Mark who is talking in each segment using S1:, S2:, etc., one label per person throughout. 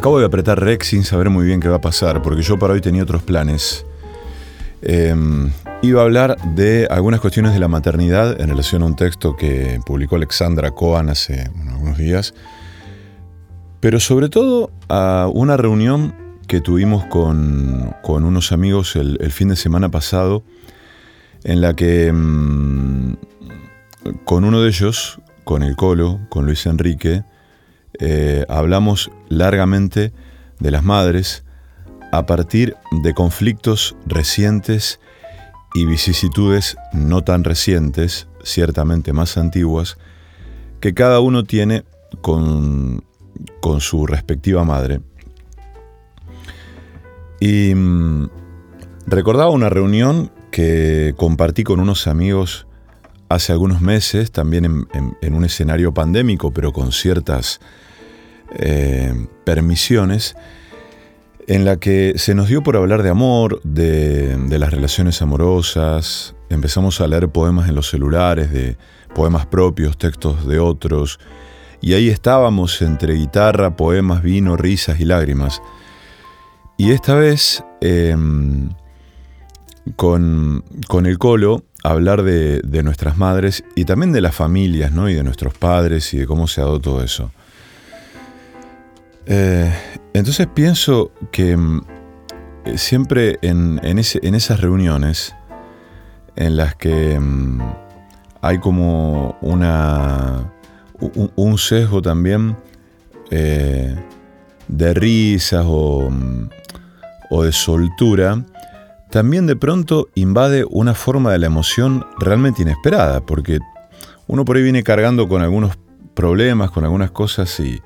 S1: Acabo de apretar Rex sin saber muy bien qué va a pasar, porque yo para hoy tenía otros planes. Em, iba a hablar de algunas cuestiones de la maternidad en relación a un texto que publicó Alexandra Cohen hace unos días, pero sobre todo a una reunión que tuvimos con, unos amigos el, fin de semana pasado, en la que mm, con uno de ellos, con el Colo, con Luis Enrique, eh, hablamos largamente de las madres a partir de conflictos recientes y vicisitudes no tan recientes, ciertamente más antiguas, que cada uno tiene con, con su respectiva madre. Y mm, recordaba una reunión que compartí con unos amigos hace algunos meses, también en, un escenario pandémico, pero con ciertas eh, permisiones, en la que se nos dio por hablar de amor, de, las relaciones amorosas, empezamos a leer poemas en los celulares, de poemas propios, textos de otros, y ahí estábamos entre guitarra, poemas, vino, risas y lágrimas. Y esta vez, em, con, el colo, hablar de, nuestras madres y también de las familias, ¿no? Y de nuestros padres y de cómo se ha dado todo eso. Eh, entonces pienso que em, siempre en, esas reuniones en las que em, hay como una, un, sesgo también eh, de risas o, o de soltura, también de pronto invade una forma de la emoción realmente inesperada, porque uno por ahí viene cargando con algunos problemas, con algunas cosas y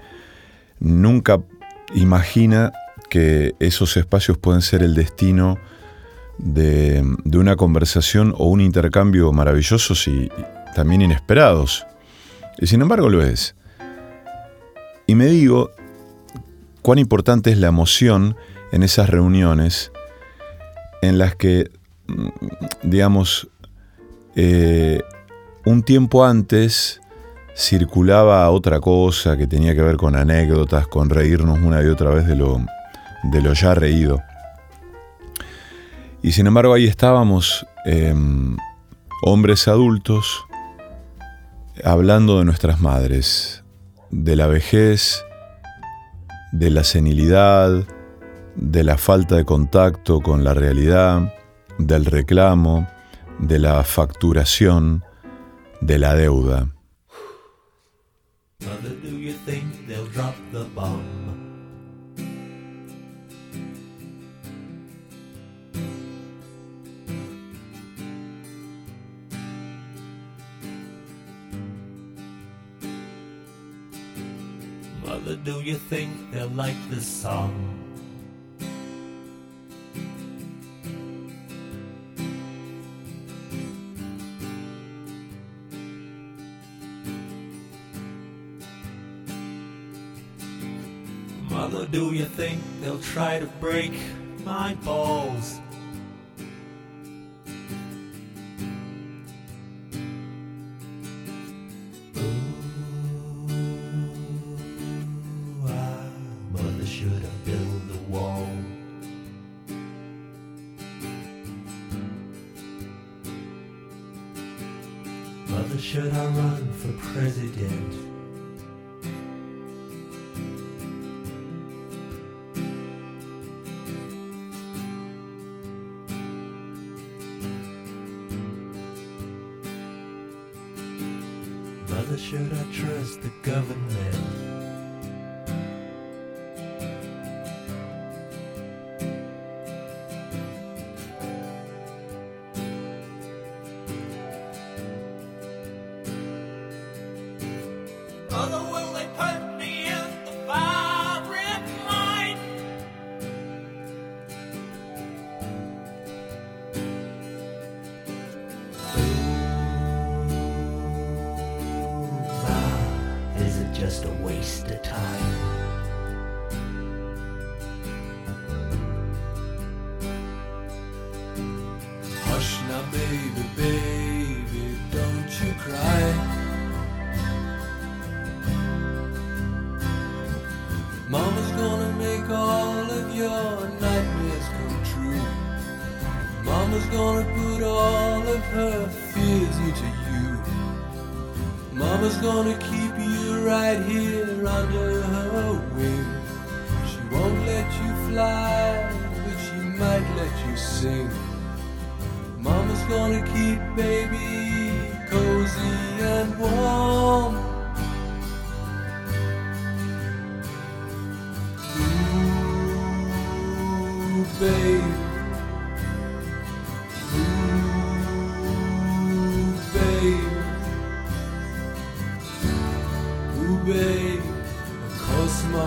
S1: nunca imagina que esos espacios pueden ser el destino de, una conversación o un intercambio maravillosos y, también inesperados. Y sin embargo lo es. Y me digo cuán importante es la emoción en esas reuniones en las que, mm, digamos, eh, un tiempo antes circulaba otra cosa que tenía que ver con anécdotas, con reírnos una y otra vez de lo, de lo ya reído. Y sin embargo ahí estábamos, em, hombres adultos, hablando de nuestras madres, de la vejez, de la senilidad, de la falta de contacto con la realidad, del reclamo, de la facturación, de la deuda. Mother, do you think they'll drop the bomb? Mother, do you think they'll like this song? Do you think they'll try to break my balls?
S2: Ooh, should a wall?
S3: Mother, should I run for
S2: president?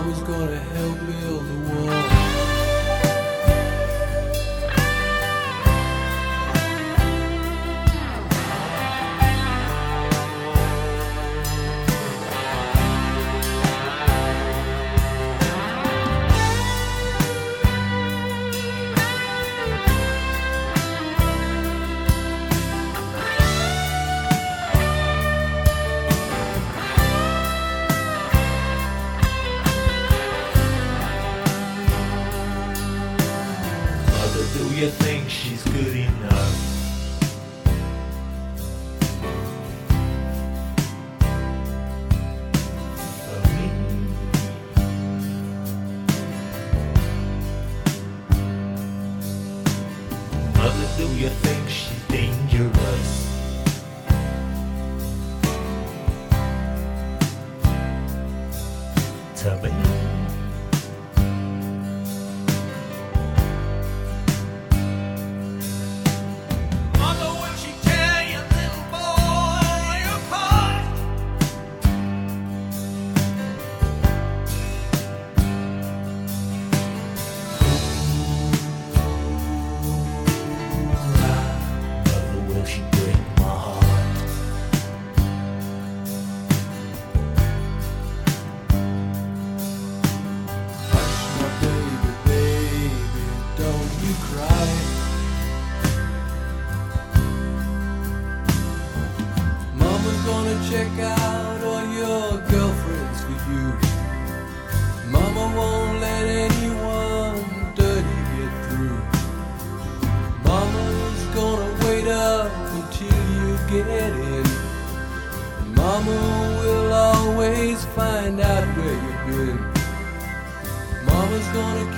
S2: was gonna help check out all your girlfriends for you. Mama won't let anyone dirty get through. Mama's gonna wait up until you get in. Mama will always find out where you've been. Mama's gonna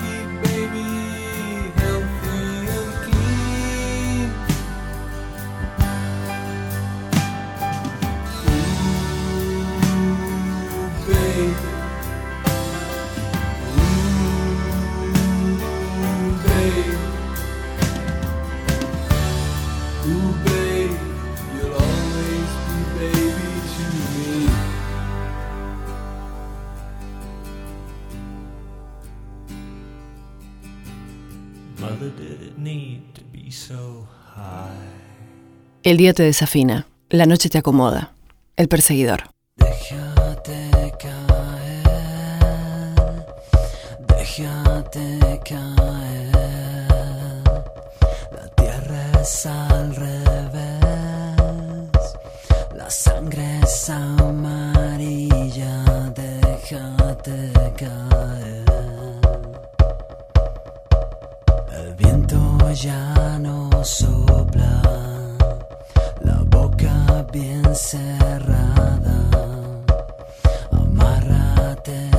S4: El día te desafina, la noche te acomoda. El perseguidor.
S2: Déjate caer, déjate caer. La tierra es ya no sopla, la boca bien cerrada. Amárrate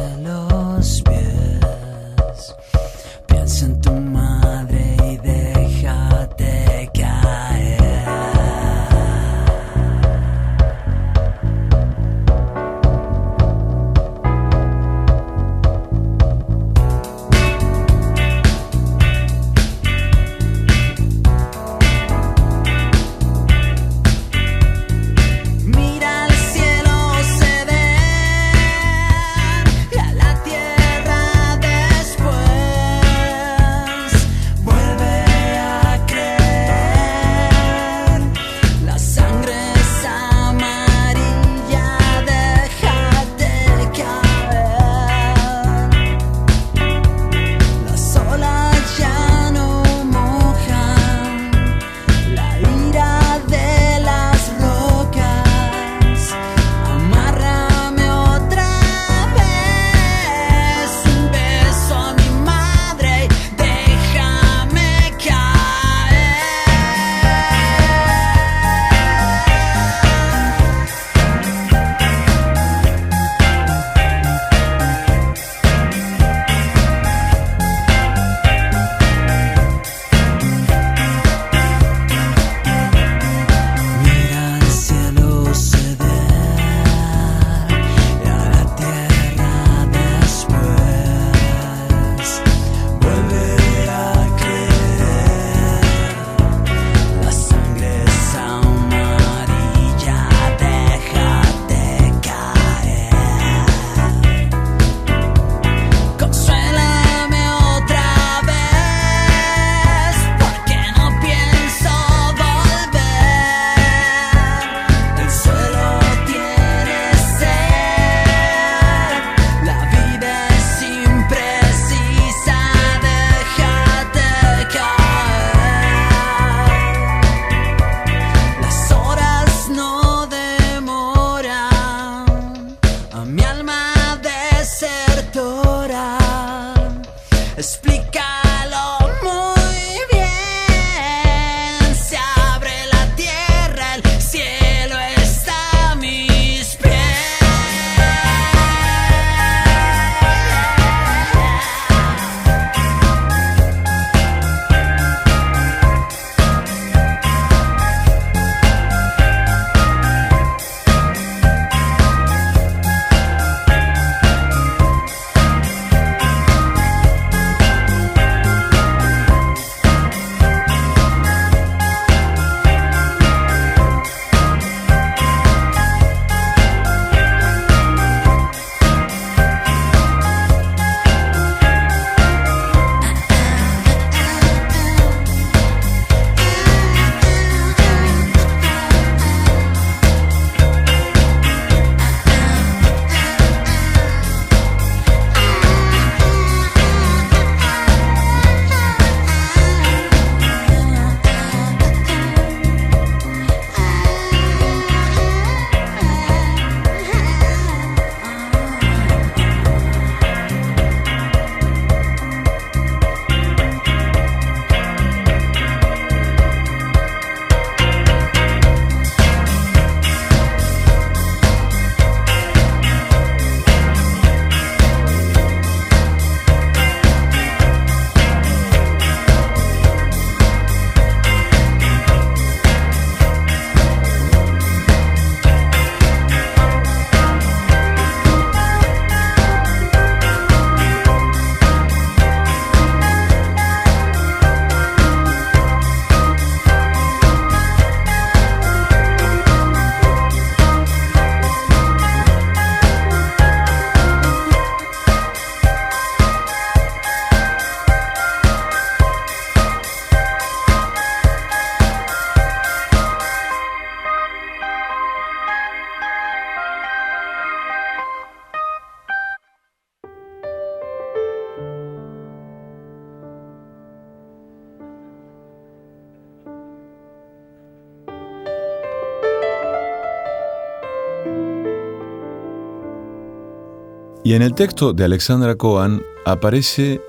S2: Y
S1: en el texto de Alexandra Cohen aparece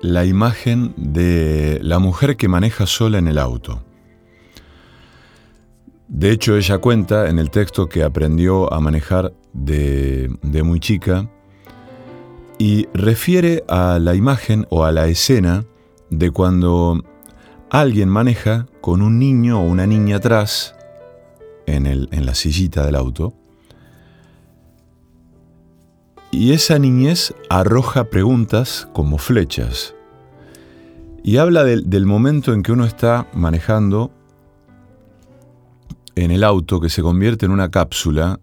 S1: la imagen de la mujer que maneja sola en el auto. De hecho, ella cuenta en el texto que aprendió a manejar de, muy chica y refiere a la imagen o a la escena de cuando alguien maneja con un niño o una niña atrás en la sillita del auto y esa niñez arroja preguntas como flechas y habla del, momento en que uno está manejando en el auto que se convierte en una cápsula,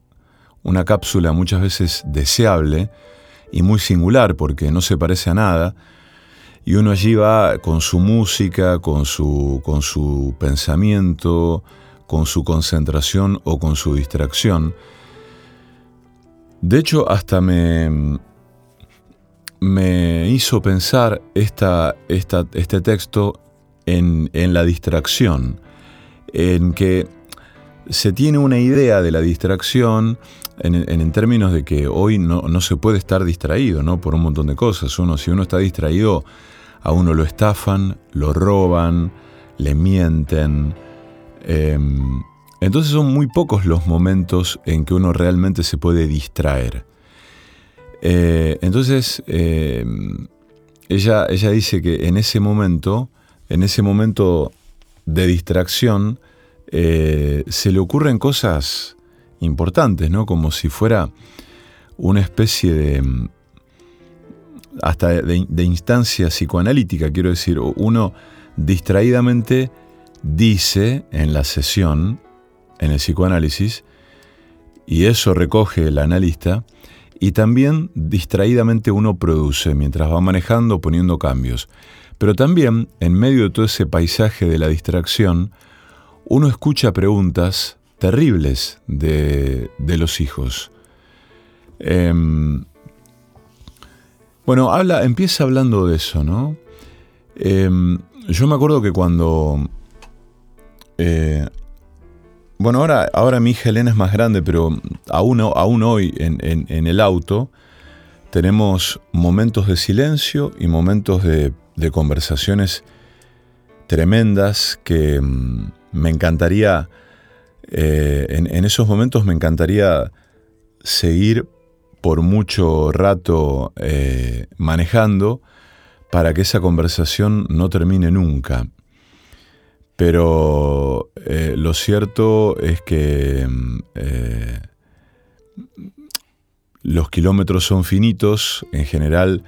S1: una cápsula muchas veces deseable y muy singular porque no se parece a nada, y uno allí va con su música, con su, con su pensamiento, con su concentración o con su distracción. De hecho, hasta me, me hizo pensar esta, este texto en, en la distracción, en que se tiene una idea de la distracción en, en- en términos de que hoy no, no se puede estar distraído, ¿no? Por un montón de cosas. Uno, si uno está distraído, a uno lo estafan, lo roban, le mienten. em, entonces son muy pocos los momentos en que uno realmente se puede distraer. Eh, entonces, eh, ella, ella dice que en ese momento, en ese momento de distracción, eh, se le ocurren cosas importantes, ¿no? Como si fuera una especie de hasta de instancia psicoanalítica, quiero decir, uno distraídamente dice en la sesión, en el psicoanálisis, y eso recoge el analista, y también distraídamente uno produce mientras va manejando, poniendo cambios. Pero también, en medio de todo ese paisaje de la distracción, uno escucha preguntas terribles de, los hijos. Em, bueno, habla, empieza hablando de eso, ¿no? Em, yo me acuerdo que cuando... eh, bueno, ahora, ahora mi hija Elena es más grande, pero aún, aún hoy en, el auto tenemos momentos de silencio y momentos de, conversaciones tremendas que mm, me encantaría, eh, en, en esos momentos me encantaría seguir por mucho rato eh, manejando para que esa conversación no termine nunca. Pero eh, lo cierto es que mm, eh, los kilómetros son finitos, en general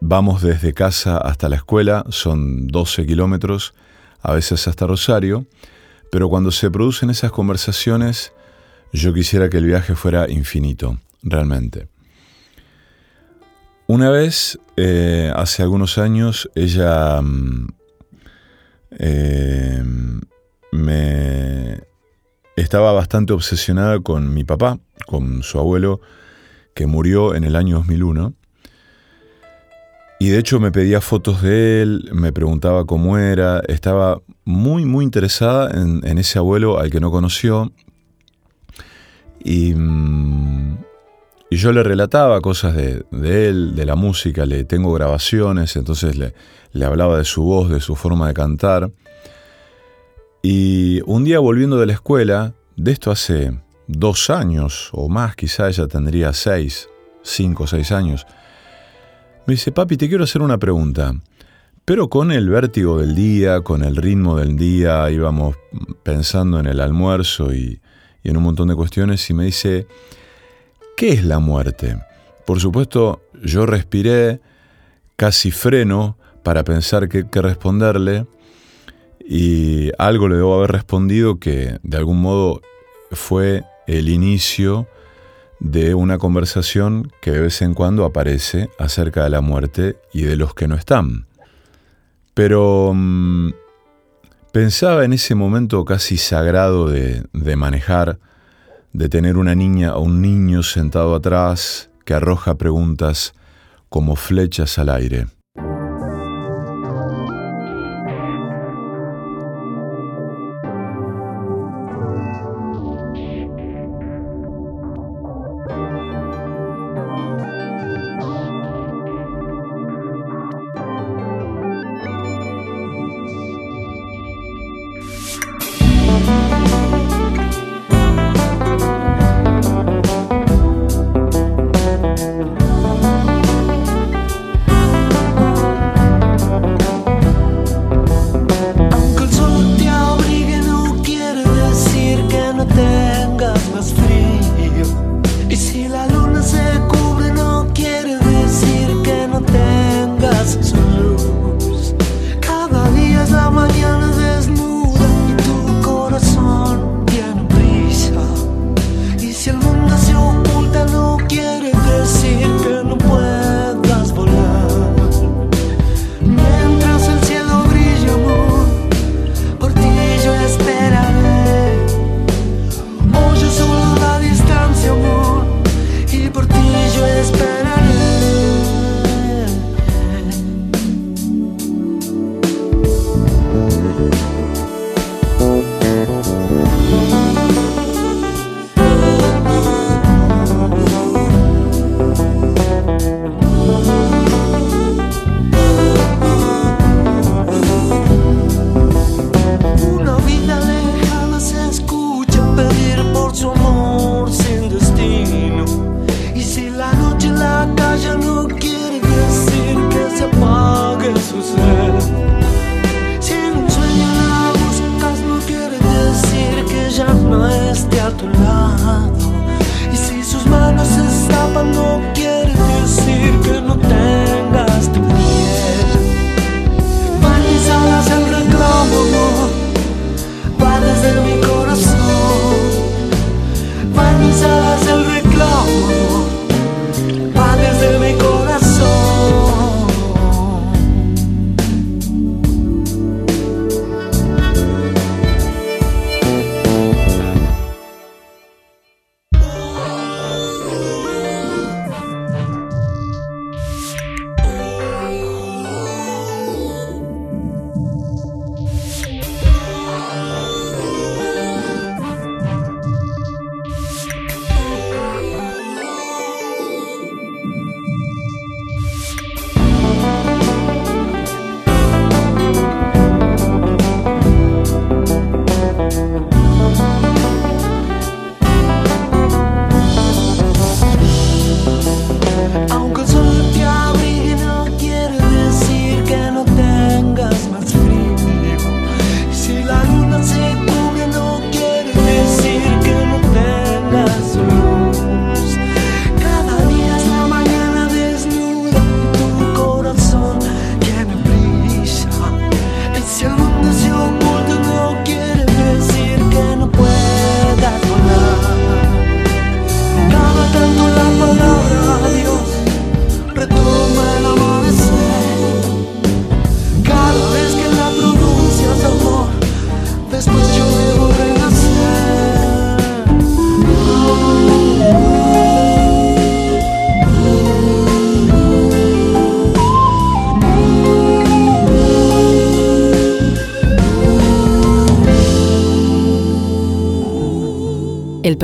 S1: vamos desde casa hasta la escuela, son 12 kilómetros, a veces hasta Rosario, pero cuando se producen esas conversaciones, yo quisiera que el viaje fuera infinito, realmente. Una vez, eh, hace algunos años, ella mm, eh, me estaba bastante obsesionada con mi papá, con su abuelo, que murió en el año 2001. Y de hecho me pedía fotos de él, me preguntaba cómo era, estaba muy, muy interesada en, en ese abuelo al que no conoció. Y, mm, y yo le relataba cosas de, él, de la música, le tengo grabaciones, entonces le, le hablaba de su voz, de su forma de cantar. Y un día volviendo de la escuela, de esto hace dos años o más, quizá ella tendría seis, cinco o seis años, me dice, papi, te quiero hacer una pregunta. Pero con el vértigo del día, con el ritmo del día, íbamos pensando en el almuerzo y, y en un montón de cuestiones, y me dice, ¿qué es la muerte? Por supuesto, yo respiré, casi freno para pensar qué, responderle, y algo le debo haber respondido que de algún modo fue el inicio de una conversación que de vez en cuando aparece acerca de la muerte y de los que no están. Pero mm, pensaba en ese momento casi sagrado de manejar, de tener una niña o un niño sentado atrás que arroja preguntas como flechas al aire.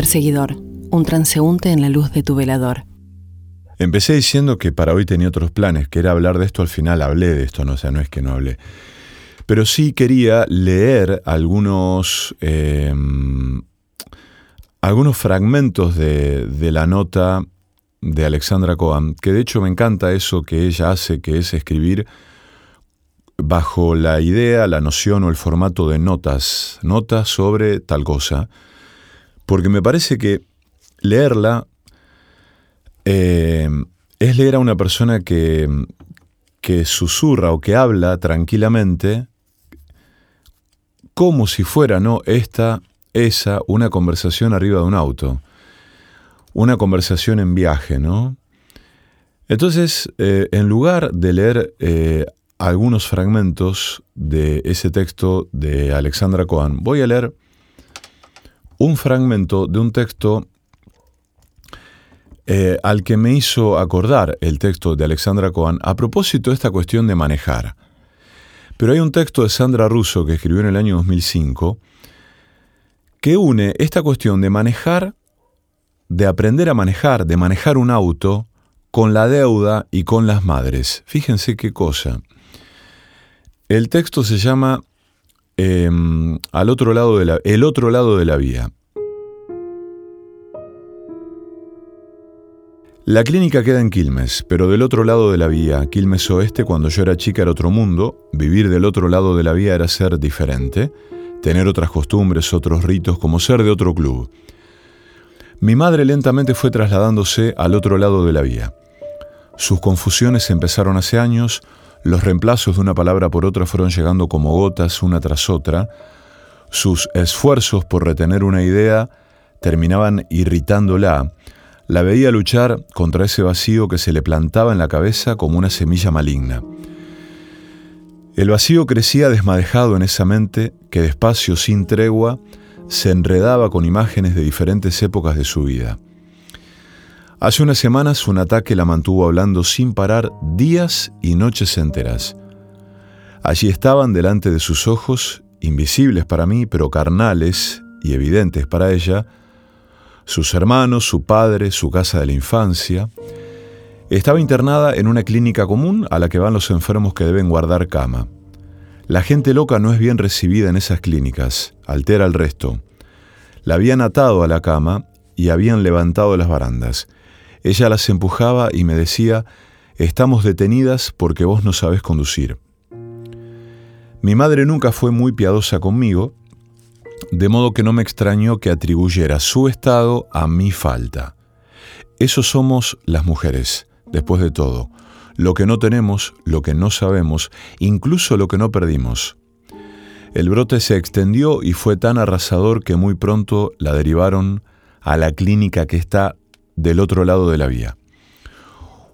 S4: Perseguidor, un transeúnte en la luz de tu velador.
S1: Empecé diciendo que para hoy tenía otros planes, que era hablar de esto, al final hablé de esto, no, o sea, no es que no hablé. Pero sí quería leer algunos, eh, algunos fragmentos de, de la nota de Alexandra Cohen, que de hecho me encanta eso que ella hace, que es escribir bajo la idea, la noción o el formato de notas, notas sobre tal cosa, porque me parece que leerla eh, es leer a una persona que, que susurra o que habla tranquilamente como si fuera, ¿no? Esta, esa, una conversación arriba de un auto, una conversación en viaje, ¿no? Entonces, eh, en lugar de leer eh, algunos fragmentos de ese texto de Alexandra Cohen, voy a leer un fragmento de un texto eh, al que me hizo acordar el texto de Alexandra Cohen a propósito de esta cuestión de manejar. Pero hay un texto de Sandra Russo que escribió en el año 2005 que une esta cuestión de manejar, de aprender a manejar, de manejar un auto, con la deuda y con las madres. Fíjense qué cosa. El texto se llama em, al otro lado de la, El otro lado de la vía. La clínica queda en Quilmes, pero del otro lado de la vía, Quilmes Oeste, cuando yo era chica era otro mundo, vivir del otro lado de la vía era ser diferente, tener otras costumbres, otros ritos, como ser de otro club. Mi madre lentamente fue trasladándose al otro lado de la vía. Sus confusiones empezaron hace años, los reemplazos de una palabra por otra fueron llegando como gotas una tras otra, sus esfuerzos por retener una idea terminaban irritándola, la veía luchar contra ese vacío que se le plantaba en la cabeza como una semilla maligna. El vacío crecía desmadejado en esa mente que despacio, sin tregua, se enredaba con imágenes de diferentes épocas de su vida. Hace unas semanas un ataque la mantuvo hablando sin parar días y noches enteras. Allí estaban delante de sus ojos, invisibles para mí, pero carnales y evidentes para ella, sus hermanos, su padre, su casa de la infancia. Estaba internada en una clínica común a la que van los enfermos que deben guardar cama. La gente loca no es bien recibida en esas clínicas, altera el resto. La habían atado a la cama y habían levantado las barandas. Ella las empujaba y me decía, estamos detenidas porque vos no sabés conducir. Mi madre nunca fue muy piadosa conmigo de modo que no me extrañó que atribuyera su estado a mi falta. Eso somos las mujeres, después de todo, lo que no tenemos, lo que no sabemos, incluso lo que no perdimos. El brote se extendió y fue tan arrasador que muy pronto la derivaron a la clínica que está del otro lado de la vía.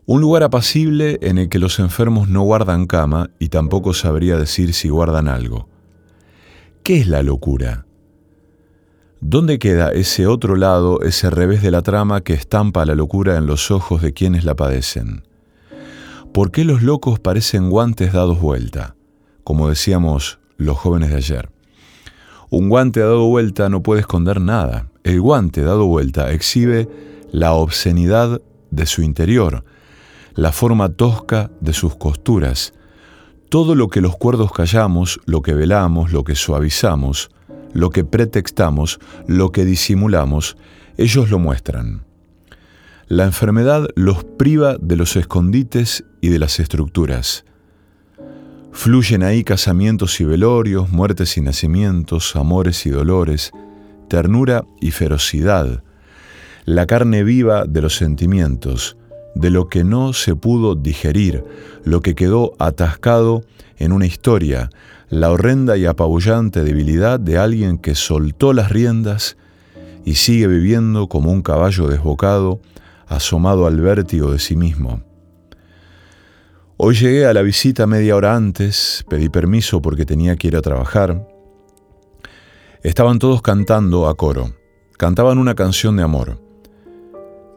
S1: Un lugar apacible en el que los enfermos no guardan cama y tampoco sabría decir si guardan algo. ¿Qué es la locura? ¿Dónde queda ese otro lado, ese revés de la trama que estampa la locura en los ojos de quienes la padecen? ¿Por qué los locos parecen guantes dados vuelta? Como decíamos los jóvenes de ayer. Un guante dado vuelta no puede esconder nada. El guante dado vuelta exhibe la obscenidad de su interior, la forma tosca de sus costuras, todo lo que los cuerdos callamos, lo que velamos, lo que suavizamos, lo que pretextamos, lo que disimulamos, ellos lo muestran. La enfermedad los priva de los escondites y de las estructuras. Fluyen ahí casamientos y velorios, muertes y nacimientos, amores y dolores, ternura y ferocidad, la carne viva de los sentimientos, de lo que no se pudo digerir, lo que quedó atascado en una historia, la horrenda y apabullante debilidad de alguien que soltó las riendas y sigue viviendo como un caballo desbocado, asomado al vértigo de sí mismo. Hoy llegué a la visita media hora antes, pedí permiso porque tenía que ir a trabajar. Estaban todos cantando a coro, cantaban una canción de amor.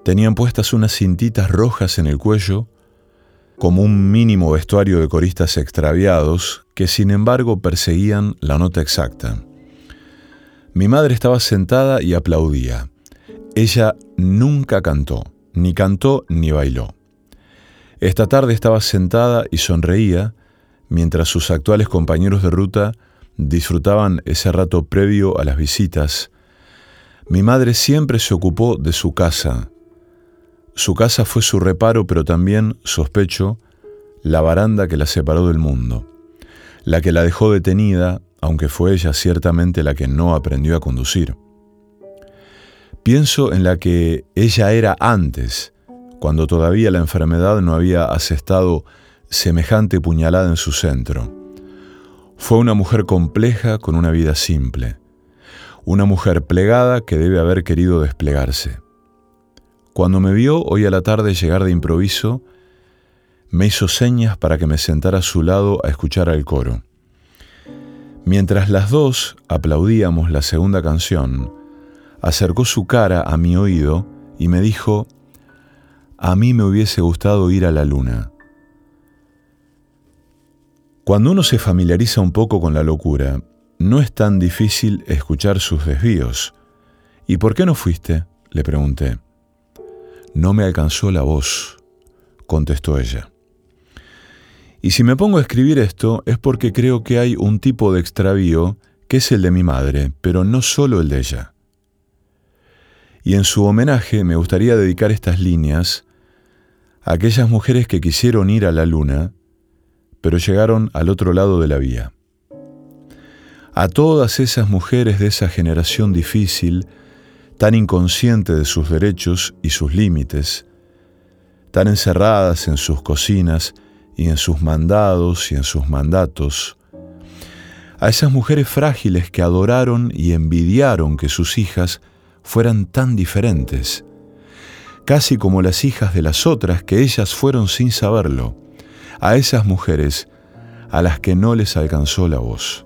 S1: Tenían puestas unas cintitas rojas en el cuello como un mínimo vestuario de coristas extraviados que sin embargo perseguían la nota exacta. Mi madre estaba sentada y aplaudía. Ella nunca cantó, ni cantó ni bailó. Esta tarde estaba sentada y sonreía mientras sus actuales compañeros de ruta disfrutaban ese rato previo a las visitas. Mi madre siempre se ocupó de su casa. Su casa fue su reparo, pero también, sospecho, la baranda que la separó del mundo, la que la dejó detenida, aunque fue ella ciertamente la que no aprendió a conducir. Pienso en la que ella era antes, cuando todavía la enfermedad no había asestado semejante puñalada en su centro. Fue una mujer compleja con una vida simple, una mujer plegada que debe haber querido desplegarse. Cuando me vio hoy a la tarde llegar de improviso, me hizo señas para que me sentara a su lado a escuchar al coro. Mientras las dos aplaudíamos la segunda canción, acercó su cara a mi oído y me dijo, a mí me hubiese gustado ir a la luna. Cuando uno se familiariza un poco con la locura, no es tan difícil escuchar sus desvíos. ¿Y por qué no fuiste? le pregunté. No me alcanzó la voz, contestó ella. Y si me pongo a escribir esto es porque creo que hay un tipo de extravío que es el de mi madre, pero no solo el de ella. Y en su homenaje me gustaría dedicar estas líneas a aquellas mujeres que quisieron ir a la luna, pero llegaron al otro lado de la vía. A todas esas mujeres de esa generación difícil, tan inconsciente de sus derechos y sus límites, tan encerradas en sus cocinas y en sus mandados y en sus mandatos, a esas mujeres frágiles que adoraron y envidiaron que sus hijas fueran tan diferentes, casi como las hijas de las otras que ellas fueron sin saberlo, a esas mujeres a las que no les alcanzó la voz.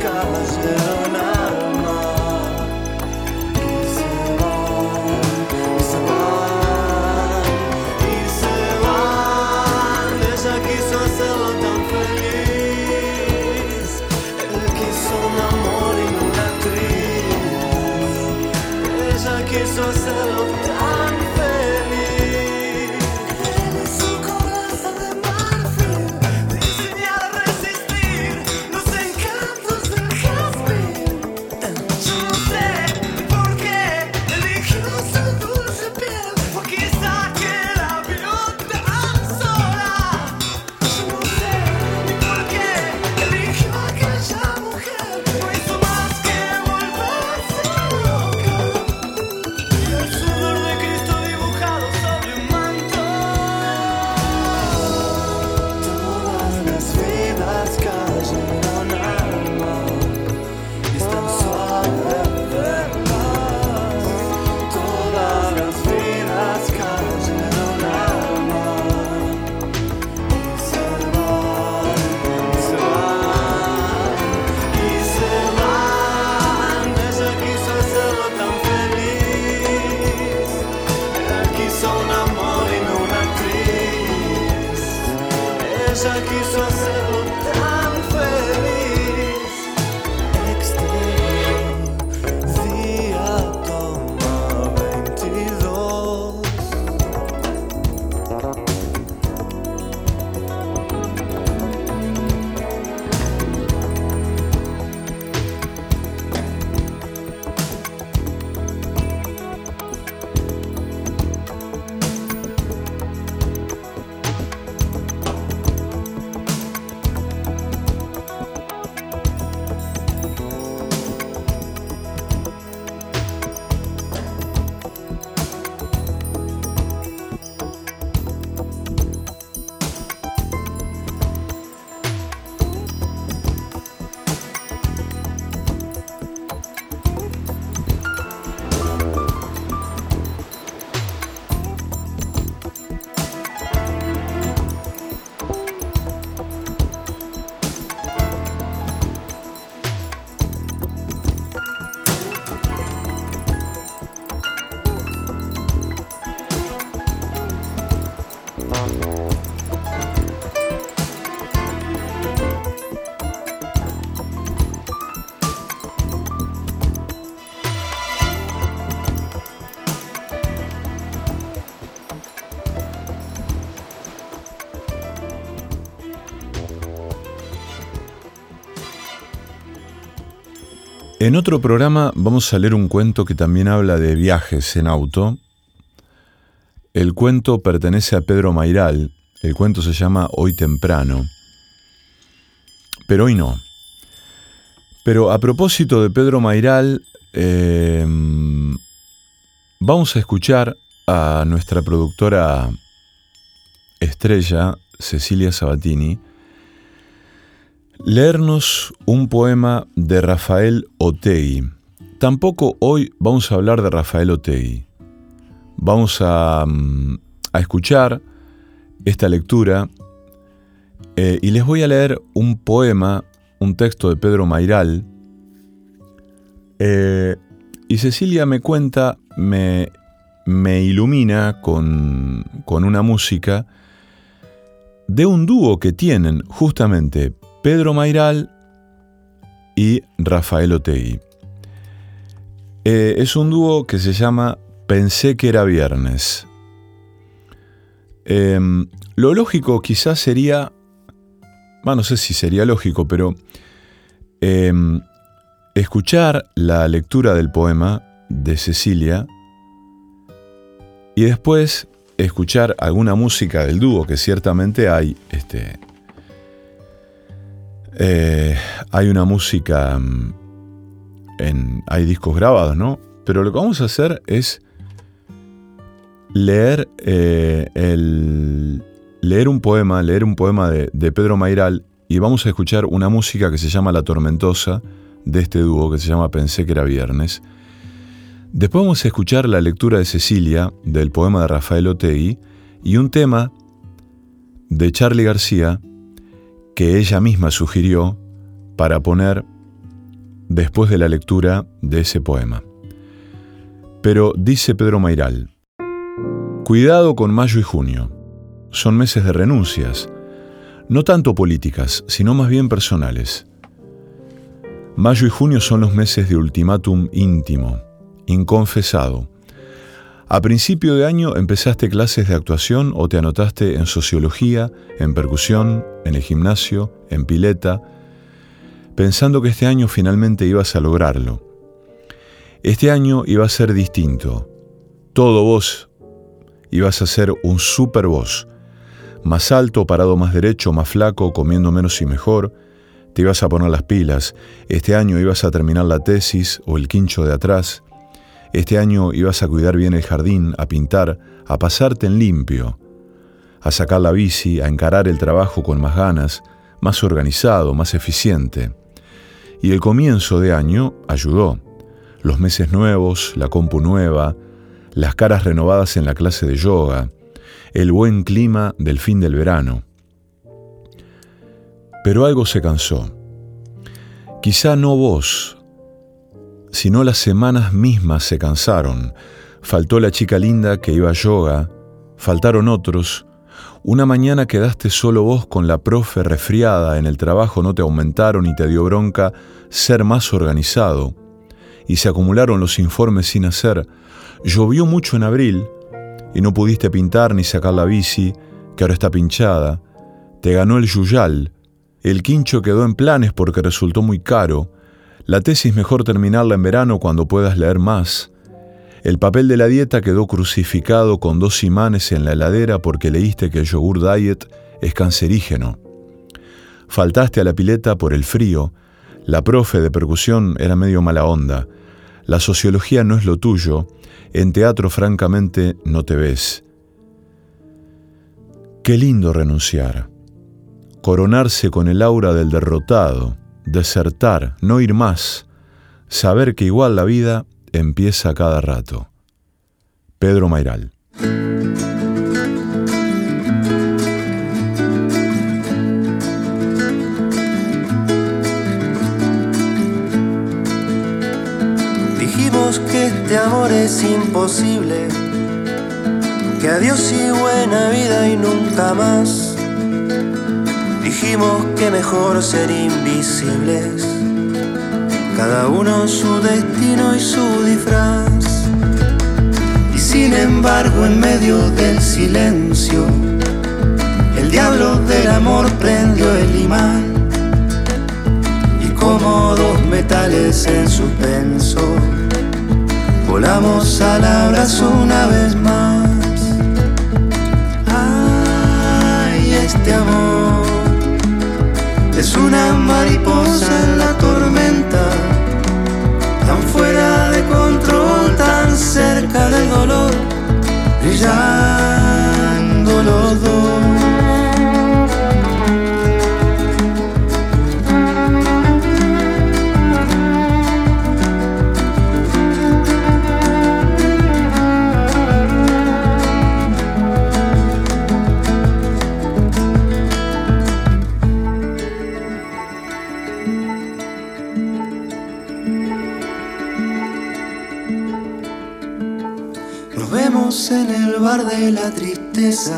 S5: God's love. En
S1: otro programa vamos a leer un cuento que también habla de viajes en auto. El cuento pertenece a Pedro Mairal. El cuento se llama Hoy temprano. Pero hoy no. Pero a propósito de Pedro Mairal, eh, vamos a escuchar a nuestra productora estrella, Cecilia Sabatini, leernos un poema de Rafael Otegui. Tampoco hoy vamos a hablar de Rafael Otegui. Vamos a, mm, escuchar esta lectura eh, y les voy a leer un poema, un texto de Pedro Mairal. Eh, y Cecilia me cuenta, me, ilumina con una música de un dúo que tienen justamente Pedro Mairal y Rafael Otegui. Eh, es un dúo que se llama Pensé que era viernes. Em, lo lógico quizás sería, bueno, no sé si sería lógico, pero em, escuchar la lectura del poema de Cecilia y después escuchar alguna música del dúo, que ciertamente hay este, eh, hay una música, mm, en, hay discos grabados, ¿no? Pero lo que vamos a hacer es leer, eh, leer un poema, leer un poema de, de Pedro Mairal y vamos a escuchar una música que se llama La Tormentosa de este dúo que se llama Pensé que era viernes. Después vamos a escuchar la lectura de Cecilia del poema de Rafael Otegui y un tema de Charlie García que ella misma sugirió para poner después de la lectura de ese poema. Pero dice Pedro Mairal, cuidado con mayo y junio. Son meses de renuncias, no tanto políticas, sino más bien personales. Mayo y junio son los meses de ultimátum íntimo, inconfesado, a principio de año empezaste clases de actuación o te anotaste en sociología, en percusión, en el gimnasio, en pileta, pensando que este año finalmente ibas a lograrlo. Este año iba a ser distinto. Todo vos ibas a ser un super vos. Más alto, parado más derecho, más flaco, comiendo menos y mejor. Te ibas a poner las pilas. Este año ibas a terminar la tesis o el quincho de atrás. Este año ibas a cuidar bien el jardín, a pintar, a pasarte en limpio, a sacar la bici, a encarar el trabajo con más ganas, más organizado, más eficiente. Y el comienzo de año ayudó. Los meses nuevos, la compu nueva, las caras renovadas en la clase de yoga, el buen clima del fin del verano. Pero algo se cansó. Quizá no vos, sino las semanas mismas se cansaron. Faltó la chica linda que iba a yoga, faltaron otros. Una mañana quedaste solo vos con la profe resfriada, en el trabajo no te aumentaron y te dio bronca ser más organizado. Y se acumularon los informes sin hacer. Llovió mucho en abril y no pudiste pintar ni sacar la bici, que ahora está pinchada. Te ganó el yuyal. El quincho quedó en planes porque resultó muy caro la tesis mejor terminarla en verano cuando puedas leer más. El papel de la dieta quedó crucificado con dos imanes en la heladera porque leíste que el yogur diet es cancerígeno. Faltaste a la pileta por el frío. La profe de percusión era medio mala onda. La sociología no es lo tuyo. En teatro francamente no te ves. Qué lindo renunciar. Coronarse con el aura del derrotado desertar, no ir más, saber que igual la vida empieza cada rato. Pedro Mairal.
S5: Dijimos que este amor es imposible, que adiós y buena vida y nunca más. Dijimos que mejor ser invisibles, cada uno su destino y su disfraz. Y sin embargo, en medio del silencio, el diablo del amor prendió el imán. Y como dos metales en suspenso. Volamos al abrazo una vez más. Ay, este amor es una mariposa en la tormenta, tan fuera de control, tan cerca del dolor, brillando los dos. En el bar de la tristeza.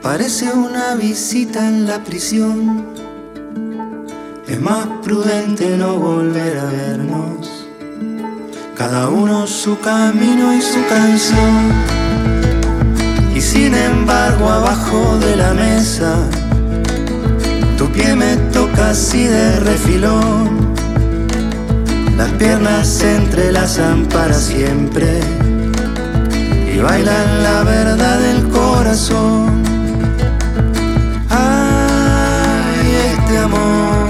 S5: Parece una visita en la prisión. Es más prudente no volver a vernos. Cada uno su camino y su canción. Y sin embargo abajo de la mesa, tu pie me toca así de refilón. Las piernas se entrelazan para siempre y bailan la verdad del corazón. Ay, este amor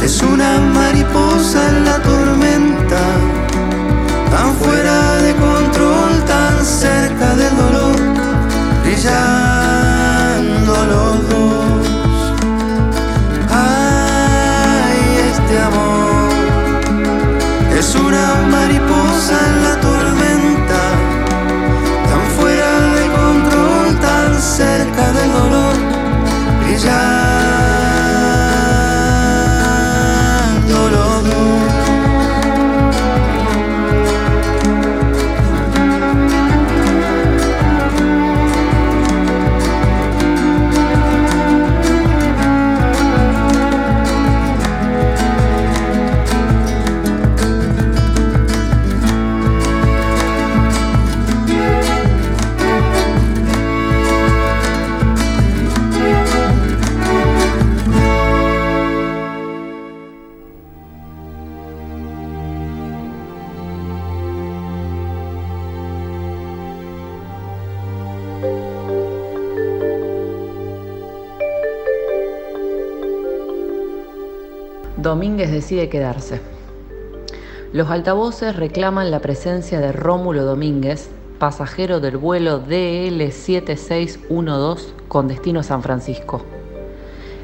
S5: es una mariposa en la tormenta, tan fuera de control, tan cerca del dolor, brillando los dos. Ay, este amor es una mariposa en la
S6: Domínguez decide quedarse. Los altavoces reclaman la presencia de Rómulo Domínguez, pasajero del vuelo DL7612 con destino a San Francisco.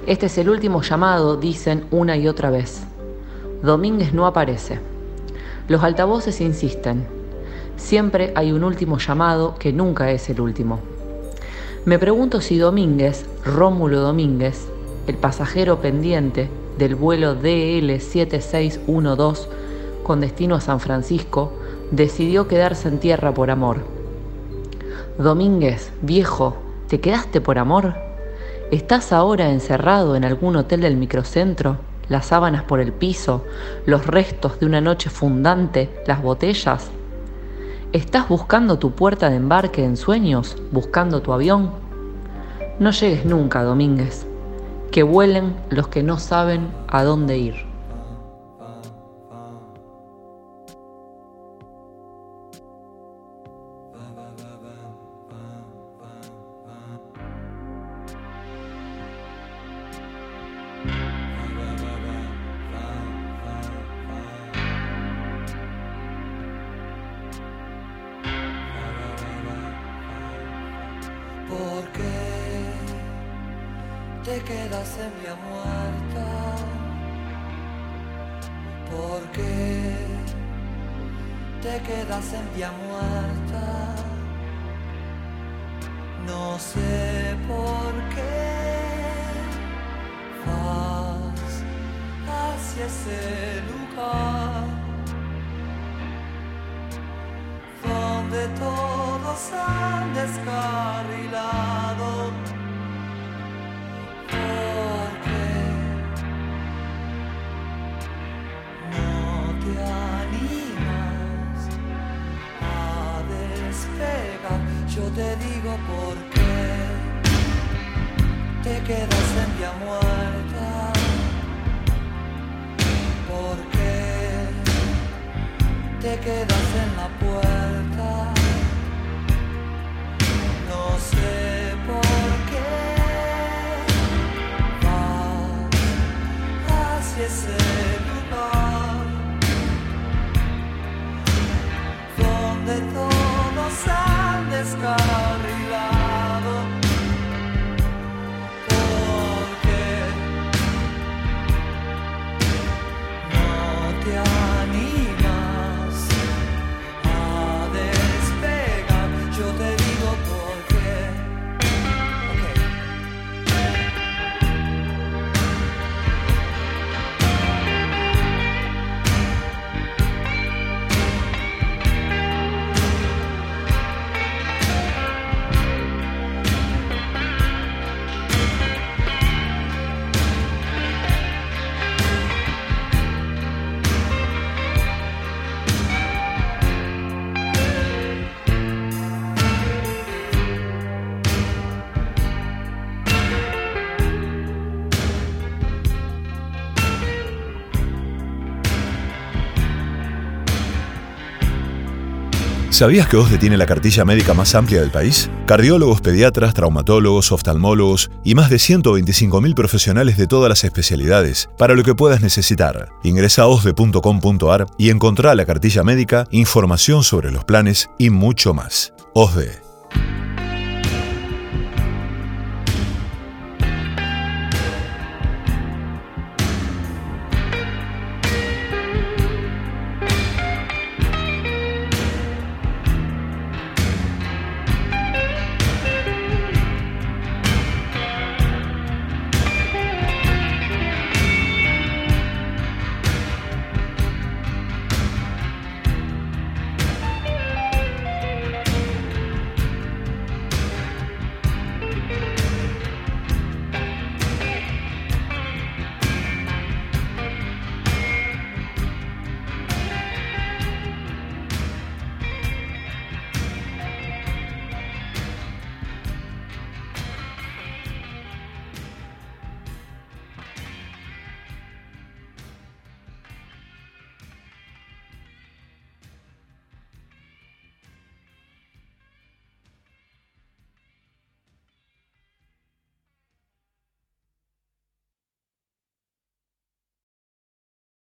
S6: Este es el último llamado, dicen una y otra vez. Domínguez no aparece. Los altavoces insisten. Siempre hay un último llamado que nunca es el último. Me pregunto si Domínguez, Rómulo Domínguez, el pasajero pendiente del vuelo DL7612 con destino a San Francisco, decidió quedarse en tierra por amor. Domínguez, viejo, ¿te quedaste por amor? ¿Estás ahora encerrado en algún hotel del microcentro? Las sábanas por el piso, los restos de una noche fundante, las botellas. ¿Estás buscando tu puerta de embarque en sueños, buscando tu avión? No llegues nunca, Domínguez. Que vuelen los que no saben a dónde ir.
S4: ¿Por qué te quedas en vía muerta? No sé por qué vas hacia ese lugar donde todos han descarrilado. Yo te digo por qué te quedas en vía muerta. ¿Por qué te quedas en la puerta? No sé por qué vas hacia ese lugar donde todo han descarrilado.
S1: ¿Sabías que OSDE tiene la cartilla médica más amplia del país? Cardiólogos, pediatras, traumatólogos, oftalmólogos y más de 125.000 profesionales de todas las especialidades para lo que puedas necesitar. Ingresa a osde.com.ar y encontrá la cartilla médica, información sobre los planes y mucho más. OSDE